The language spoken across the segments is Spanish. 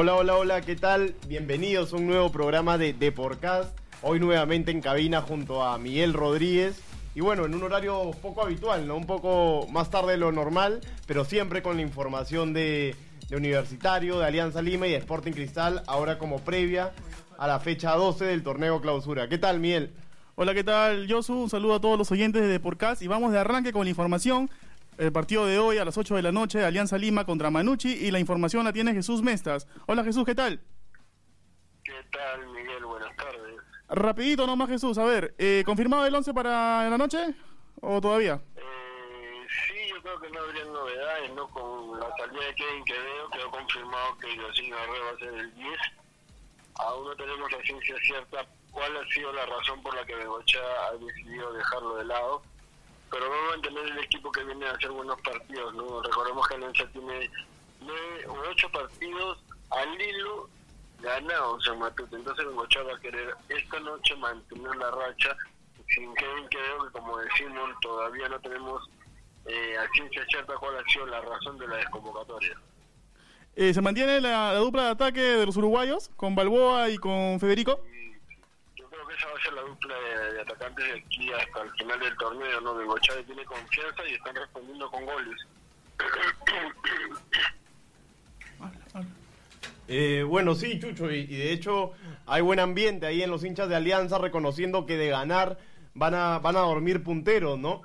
Hola, hola, hola, ¿qué tal? Bienvenidos a un nuevo programa de Deporcast. Hoy nuevamente en cabina junto a Miguel Rodríguez. Y bueno, en un horario poco habitual, ¿no? Un poco más tarde de lo normal, pero siempre con la información de, Universitario, de Alianza Lima y de Sporting Cristal, ahora como previa a la fecha 12 del torneo clausura. ¿Qué tal, Miguel? Hola, ¿qué tal, Josu? Un saludo a todos los oyentes de Deporcast y vamos de arranque con la información. El partido de hoy a las 8 de la noche, Alianza Lima contra Manucci y la información la tiene Jesús Mestas. Hola Jesús, ¿qué tal? ¿Qué tal, Miguel? Buenas tardes. Rapidito nomás Jesús, a ver, eh, ¿confirmado el 11 para la noche o todavía? Eh, sí, yo creo que no habría novedades, ¿no? Con la salida de Kevin Quevedo quedó confirmado que Yosin Arre va a ser el 10. Aún no tenemos la ciencia cierta cuál ha sido la razón por la que Begocha ha decidido dejarlo de lado. Pero vamos a mantener el equipo que viene a hacer buenos partidos, ¿no? Recordemos que Alianza tiene nueve o ocho partidos al hilo ganados en Matute. Entonces Begocha va a querer esta noche mantener la racha sin Kevin Quevedo, que como decimos, todavía no tenemos eh, a ciencia cierta cuál ha sido la razón de la desconvocatoria. Eh, ¿Se mantiene la, la dupla de ataque de los uruguayos con Balboa y con Federico? Que esa va a ser la dupla de, de atacantes de aquí hasta el final del torneo, ¿no? Begocha tiene confianza y están respondiendo con goles. Eh, bueno, sí, Chucho, y, y de hecho hay buen ambiente ahí en los hinchas de Alianza reconociendo que de ganar van a, van a dormir punteros, ¿no?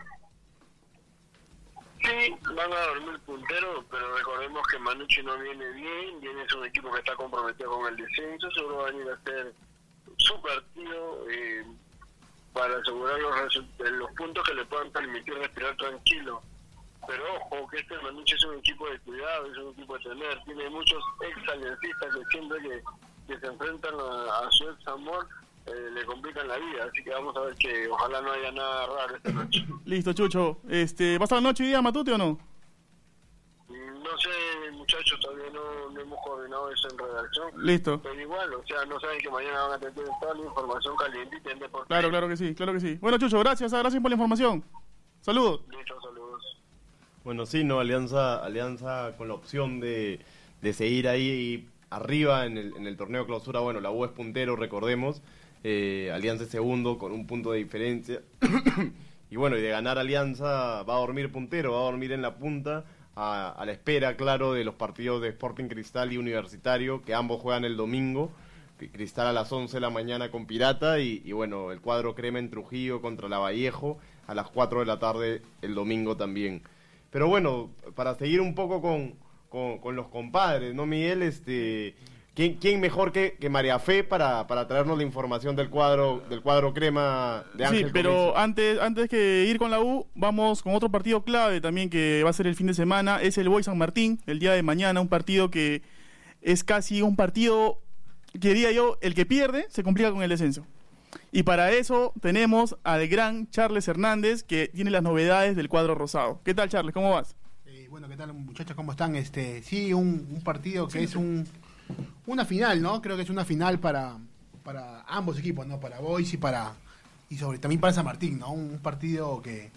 Sí, van a dormir puntero, pero recordemos que Manucci no viene bien, viene es un equipo que está comprometido con el descenso, seguro va a venir a hacer su partido eh, para asegurar los, resu- los puntos que le puedan permitir respirar tranquilo. Pero ojo, que este Manucci es un equipo de cuidado, es un equipo de tener, tiene muchos ex que siempre que, que se enfrentan a, a su ex amor eh, le complican la vida, así que vamos a ver que ojalá no haya nada raro esta noche. Listo, Chucho. Este, ¿Vas a la noche hoy día, Matute o no? No sé, muchachos, hemos coordinado eso en redacción. Listo. Pero igual, o sea, no saben que mañana van a tener toda la información calientita en Deportes. Claro, claro que sí, claro que sí. Bueno, Chucho, gracias, ah, gracias por la información. Saludos. Listo, saludos. Bueno, sí, ¿no? Alianza, Alianza con la opción de, de seguir ahí arriba en el, en el torneo clausura. Bueno, la U es puntero, recordemos. Eh, Alianza es segundo con un punto de diferencia. y bueno, y de ganar Alianza va a dormir puntero, va a dormir en la punta. A, a la espera, claro, de los partidos de Sporting Cristal y Universitario, que ambos juegan el domingo. Cri- Cristal a las 11 de la mañana con Pirata y, y bueno, el cuadro Crema en Trujillo contra la Vallejo a las 4 de la tarde el domingo también. Pero bueno, para seguir un poco con, con, con los compadres, ¿no, Miguel? Este, ¿quién, quién mejor que, que María Fe para, para traernos la información del cuadro, del cuadro crema de Ángel Sí, pero Comiso? antes, antes que ir con la U, vamos con otro partido clave también que va a ser el fin de semana. Es el Boy San Martín, el día de mañana, un partido que es casi un partido, que diría yo, el que pierde se complica con el descenso. Y para eso tenemos al gran Charles Hernández, que tiene las novedades del cuadro rosado. ¿Qué tal, Charles? ¿Cómo vas? Eh, bueno, ¿qué tal muchachos? ¿Cómo están? Este, sí, un, un partido que es un una final, ¿no? Creo que es una final para, para ambos equipos, ¿no? Para Boys y para y sobre también para San Martín, ¿no? Un partido que,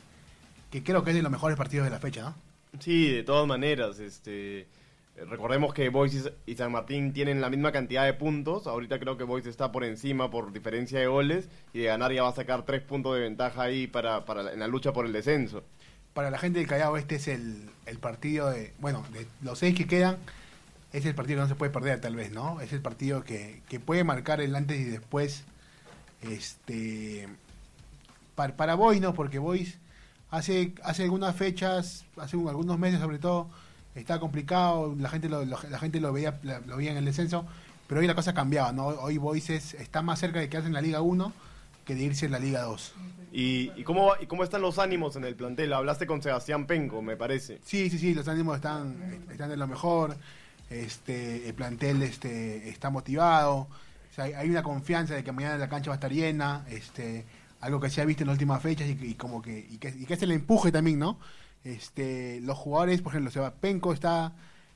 que creo que es de los mejores partidos de la fecha, ¿no? Sí, de todas maneras, este recordemos que Boys y San Martín tienen la misma cantidad de puntos. Ahorita creo que Boys está por encima por diferencia de goles y de ganar ya va a sacar tres puntos de ventaja ahí para, para la- en la lucha por el descenso. Para la gente del Callao este es el, el partido de, bueno, de los seis que quedan, es el partido que no se puede perder tal vez, ¿no? Es el partido que, que puede marcar el antes y después, este, para, para Boys, ¿no? Porque Boys hace, hace algunas fechas, hace un- algunos meses sobre todo, está complicado, la gente lo, lo- la gente lo veía, lo veía en el descenso, pero hoy la cosa ha cambiado, ¿no? Hoy Boys es, está más cerca de quedarse en la Liga 1 que de irse en la Liga 2. ¿Y, y cómo, ¿Y cómo están los ánimos en el plantel? Hablaste con Sebastián Penco, me parece. Sí, sí, sí, los ánimos están, están de lo mejor. Este, el plantel este, está motivado. Hay, una confianza de que mañana la cancha va a estar llena. Este, algo que se ha visto en las últimas fechas y, y como que, y que, y que es el empuje también, ¿no? Este, los jugadores, por ejemplo, Seba Penco está,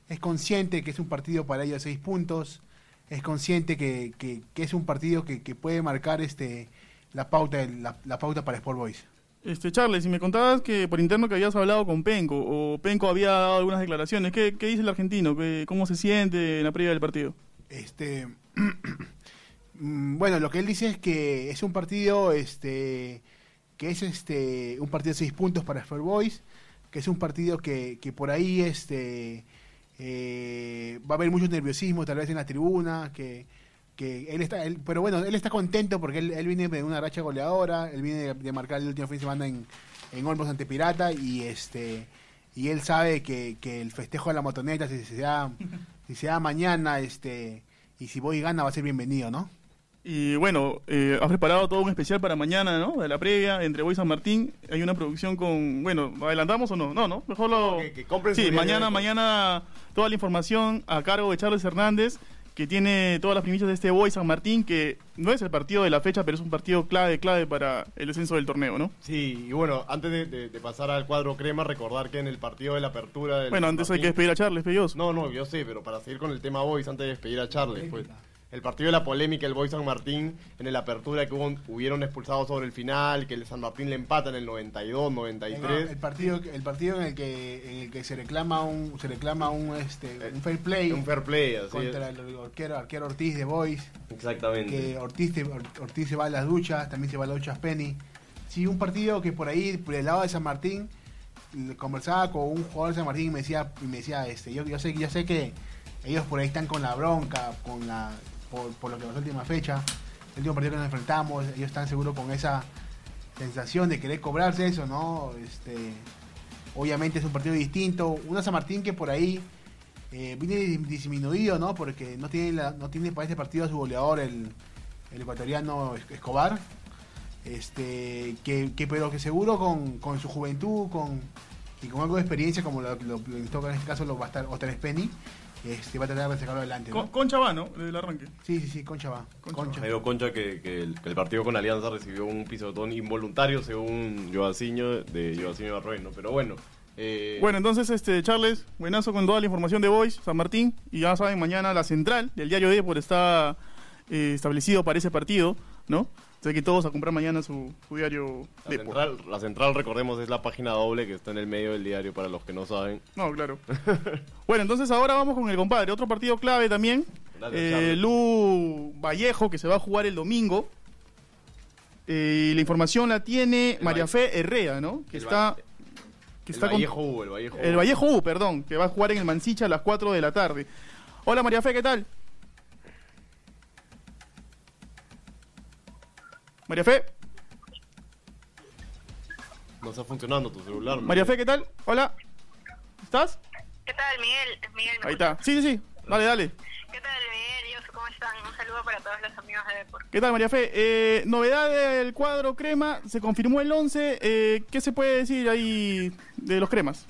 es consciente que es un partido para ellos de seis puntos. Es consciente que, que, que es un partido que, que puede marcar este, la pauta, la, la pauta para Sport Boys. Este, Charles, si me contabas que por interno que habías hablado con Penco, o Penco había dado algunas declaraciones, ¿qué, dice el argentino? ¿Qué, ¿Cómo se siente en la previa del partido? Este, mm, bueno, lo que él dice es que es un partido, este, que es este, un partido de seis puntos para Sport Boys, que es un partido que, que por ahí, este, eh, va a haber mucho nerviosismo tal vez en la tribuna, que, que él está, él, pero bueno, él está contento porque él, él viene de una racha goleadora, él viene de, de marcar el último fin de semana en, en Olmos ante Pirata y este y él sabe que, que el festejo de la motoneta si se da si se da mañana este y si voy y gana va a ser bienvenido, ¿no? Y bueno, eh, has preparado todo un especial para mañana, ¿no? De la previa entre Boy San Martín. Hay una producción con. Bueno, ¿adelantamos o no? No, no. Mejor lo. Que- que sí, mañana, mañana toda la información a cargo de Charles Hernández, que tiene todas las primicias de este Boy San Martín, que no es el partido de la fecha, pero es un partido clave, clave para el descenso del torneo, ¿no? Sí, y bueno, antes de, de- de pasar al cuadro crema, recordar que en el partido de la apertura del Bueno, antes hay que despedir a Charles, Pelloso. No, no, yo sé, pero para seguir con el tema Boys, antes de despedir a Charles, pues. El partido de la polémica, el Boys San Martín, en el apertura que hubo, hubieron expulsados sobre el final, que el San Martín le empata en el 92, 93. El partido el partido en el que en el que se reclama un se reclama un este un fair play un fair play, así contra es. el arquero, arquero Ortiz de Boys, Exactamente. que Ortiz, Ortiz se va a las duchas, también se va a las duchas Penny. Sí, un partido que por ahí, por el lado de San Martín, conversaba con un jugador de San Martín y me decía, y me decía este, yo, yo sé, yo sé que ellos por ahí están con la bronca, con la, por, por lo que pasó la última fecha, el último partido que nos enfrentamos, ellos están seguros con esa sensación de querer cobrarse eso, ¿no? Este, obviamente es un partido distinto, una San Martín que por ahí eh, viene dis- disminuido, ¿no? Porque no tiene, no tiene para este partido a su goleador, el, ecuatoriano Es- Escobar. Este, que, pero que seguro con, con su juventud con, y con algo de experiencia, como lo, lo, lo- en este caso lo va estar Otra Penny, este, va a tratar de sacarlo adelante. ¿no? Con, Concha va, ¿no? Del arranque. Sí, sí, sí, Concha va. Concha Concha. Jairo Concha que, que el, que el partido con Alianza recibió un pisotón involuntario según Joaciño de Joaciño Barroy, ¿no? Pero bueno. eh, Bueno, entonces, este, Charles, buenazo con toda la información de Boys, San Martín. Y ya saben, mañana la central del diario Depor está eh, establecido para ese partido, ¿no? Así que todos a comprar mañana su, su diario la, central, la central, recordemos, es la página doble que está en el medio del diario para los que no saben. No, claro. bueno, entonces ahora vamos con el compadre. Otro partido clave también. Gracias, Eh. Lu Vallejo, que se va a jugar el domingo. Eh, y la información la tiene El María Valle- Fe Herrera, ¿no? Que el está... Que el está con- Vallejo U, el Vallejo U. El Vallejo U, perdón, que va a jugar en el Mansicha a las 4 de la tarde. Hola María Fe, ¿qué tal? María Fe, No está funcionando tu celular. María Fe, ¿qué tal? Hola. ¿Estás? ¿Qué tal, Miguel? Miguel ¿me Ahí está. Sí, sí, sí. Dale, dale. ¿Qué tal, Miguel? Yo, ¿cómo están? Un saludo para todos los amigos de Depor. ¿Qué tal, María Fe? Eh, novedad del cuadro crema, se confirmó el 11. Eh, ¿Qué se puede decir ahí de los cremas?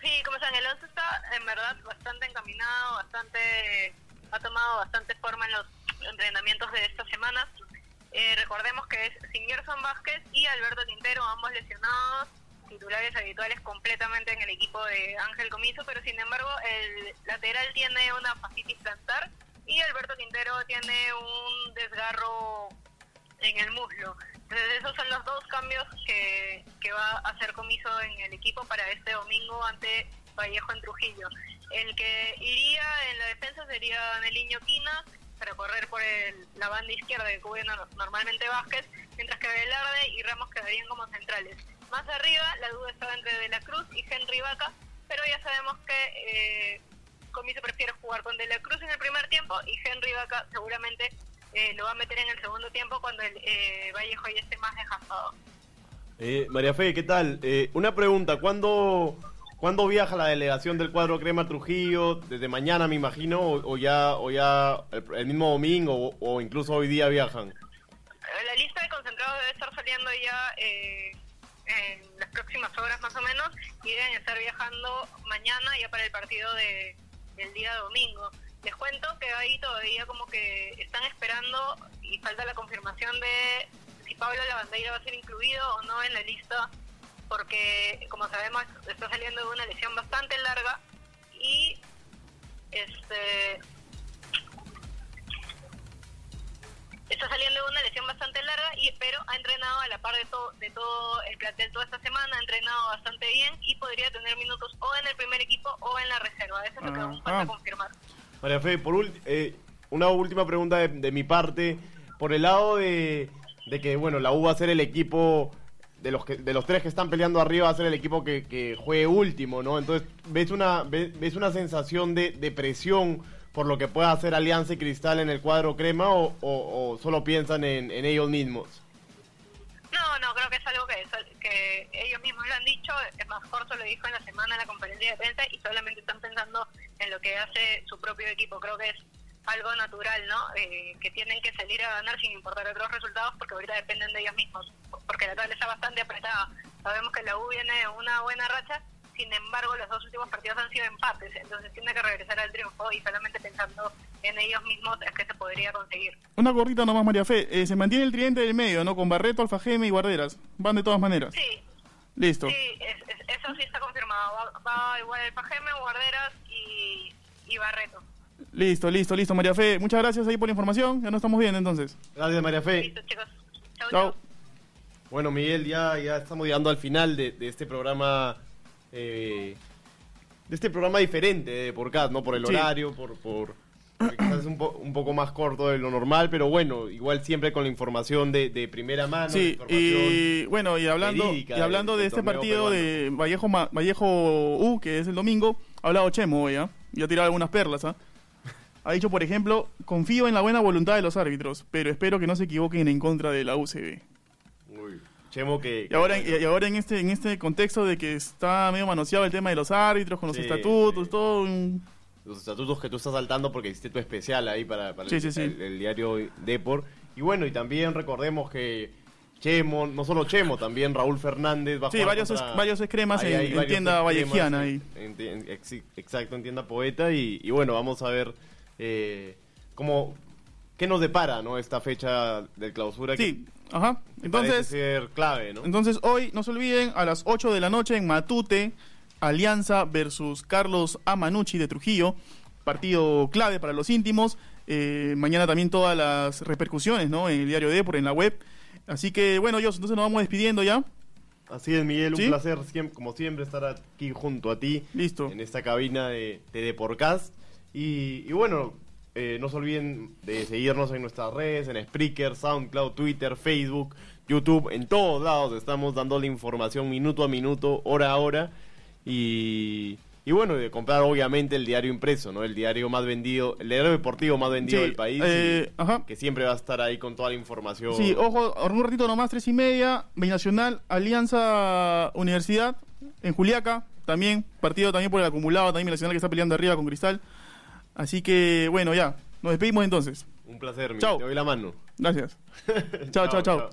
Sí, ¿cómo están? El 11 está, en verdad, bastante encaminado, bastante... Ha tomado bastante forma en los entrenamientos de esta semana. Eh, recordemos que es Singerson Vázquez y Alberto Quintero, ambos lesionados, titulares habituales completamente en el equipo de Ángel Comiso, pero sin embargo el lateral tiene una fascitis plantar y Alberto Quintero tiene un desgarro en el muslo. Entonces esos son los dos cambios que, que va a hacer Comiso en el equipo para este domingo ante Vallejo en Trujillo. El que iría en la defensa sería Neliño Quina para correr por el- la banda izquierda que cubre no- normalmente Vázquez, mientras que Velarde y Ramos quedarían como centrales. Más arriba la duda estaba entre De la Cruz y Henry Vaca, pero ya sabemos que eh, Comiso prefiere jugar con De la Cruz en el primer tiempo y Henry Vaca seguramente eh, lo va a meter en el segundo tiempo cuando el eh, Vallejo ya esté más desgastado. Eh, María Fe, ¿qué tal? Eh, una pregunta, ¿cuándo, ¿cuándo viaja la delegación del cuadro Crema Trujillo? ¿Desde mañana, me imagino? ¿O, o ya, o ya el, el mismo domingo? O, o incluso hoy día viajan? Eh, La lista de concentrados debe estar saliendo ya eh, en las próximas horas más o menos y deben estar viajando mañana ya para el partido de, del día domingo. Les cuento que ahí todavía como que están esperando y falta la confirmación de si Pablo Lavandeira va a ser incluido o no en la lista porque como sabemos está saliendo de una lesión bastante larga y este está saliendo de una lesión bastante larga y pero ha entrenado a la par de todo de todo el plantel toda esta semana ha entrenado bastante bien y podría tener minutos o en el primer equipo o en la reserva eso es lo que Ah, aún falta ah. confirmar María Fe, por eh, una última pregunta de, de mi parte. Por el lado de, de que, bueno, la U va a ser el equipo de los que, de los tres que están peleando arriba, va a ser el equipo que, que juegue último, ¿no? Entonces, ¿ves una, ves, ves una sensación de, de presión por lo que pueda hacer Alianza y Cristal en el cuadro crema o, o- solo piensan en, ellos mismos? No, no, creo que es algo que, ellos mismos lo han dicho. Es más, Corso lo dijo en la semana en la conferencia de prensa y solamente están pensando en lo que hace su propio equipo. Creo que es algo natural, ¿no? Eh, que tienen que salir a ganar sin importar otros resultados porque ahorita dependen de ellos mismos. Porque la tabla está bastante apretada. Sabemos que la U viene de una buena racha, sin embargo, los dos últimos partidos han sido empates. Entonces tiene que regresar al triunfo y solamente pensando en ellos mismos es que se podría conseguir. Una cortita nomás, María Fe. Eh, se mantiene el tridente del medio, ¿no? Con Barreto, Alfajeme y Guarderas. Van de todas maneras. Sí, Listo. Sí, es- es- eso sí está confirmado. Va, va igual el Pajeme, Guarderas y, y Barreto. Listo, listo, listo, María Fe. Muchas gracias ahí por la información. Ya nos estamos viendo entonces. Gracias, María Fe. Listo, chicos. Chau, Chao. chau. Bueno, Miguel, ya, ya estamos llegando al final de, de este programa. eh, de este programa diferente de Porcat, ¿no? Por el Sí. horario, por. por quizás es un, po- un poco más corto de lo normal, pero bueno, igual siempre con la información de, de primera mano. Sí, y bueno, y hablando, y hablando de del este torneo partido peruano. de Vallejo, Vallejo U, que es el domingo, ha hablado Chemo hoy, ¿ah? Y ha tirado algunas perlas, ¿ah? Ha dicho, por ejemplo, confío en la buena voluntad de los árbitros, pero espero que no se equivoquen en contra de la UCB. Uy, Chemo que. Y ahora, y, ahora en este en este contexto de que está medio manoseado el tema de los árbitros, con los Sí, estatutos, sí. todo un- los estatutos que tú estás saltando porque hiciste tu especial ahí para, para Sí, el, el- el diario Depor. Y bueno, y también recordemos que Chemo, no solo Chemo, también Raúl Fernández va a Sí, jugar varios, contra- es- varios escremas Ahí en, hay en varios tienda vallejiana. ahí. exacto, en tienda poeta. Y, y bueno, vamos a ver eh, cómo, qué nos depara ¿no? esta fecha de clausura. Sí, ajá. que Entonces, ser clave, ¿no? Entonces hoy, no se olviden, a las 8 de la noche en Matute, Alianza versus Carlos Amanucci de Trujillo, partido clave para los íntimos. Eh, mañana también todas las repercusiones, ¿no? En el diario Depor, en la web. Así que bueno, Jos, entonces nos vamos despidiendo ya. Así es, Miguel, un ¿Sí? placer, como siempre, estar aquí junto a ti. Listo. En esta cabina de, de Deporcast. Y, y bueno, eh, no se olviden de seguirnos en nuestras redes, en Spreaker, SoundCloud, Twitter, Facebook, YouTube, en todos lados estamos dando la información minuto a minuto, hora a hora. Y, y bueno, de comprar obviamente el diario impreso, ¿no? El diario más vendido, el diario deportivo más vendido Sí, del país. eh, y ajá. Que siempre va a estar ahí con toda la información. Sí, ojo, un ratito nomás, tres y media, Binacional, Alianza Universidad, en Juliaca, también, partido también por el acumulado, también Binacional que está peleando arriba con Cristal. Así que, bueno, ya, nos despedimos entonces. Un placer, Miguel. Chao. Te doy la mano. Gracias. chao, chao. chao.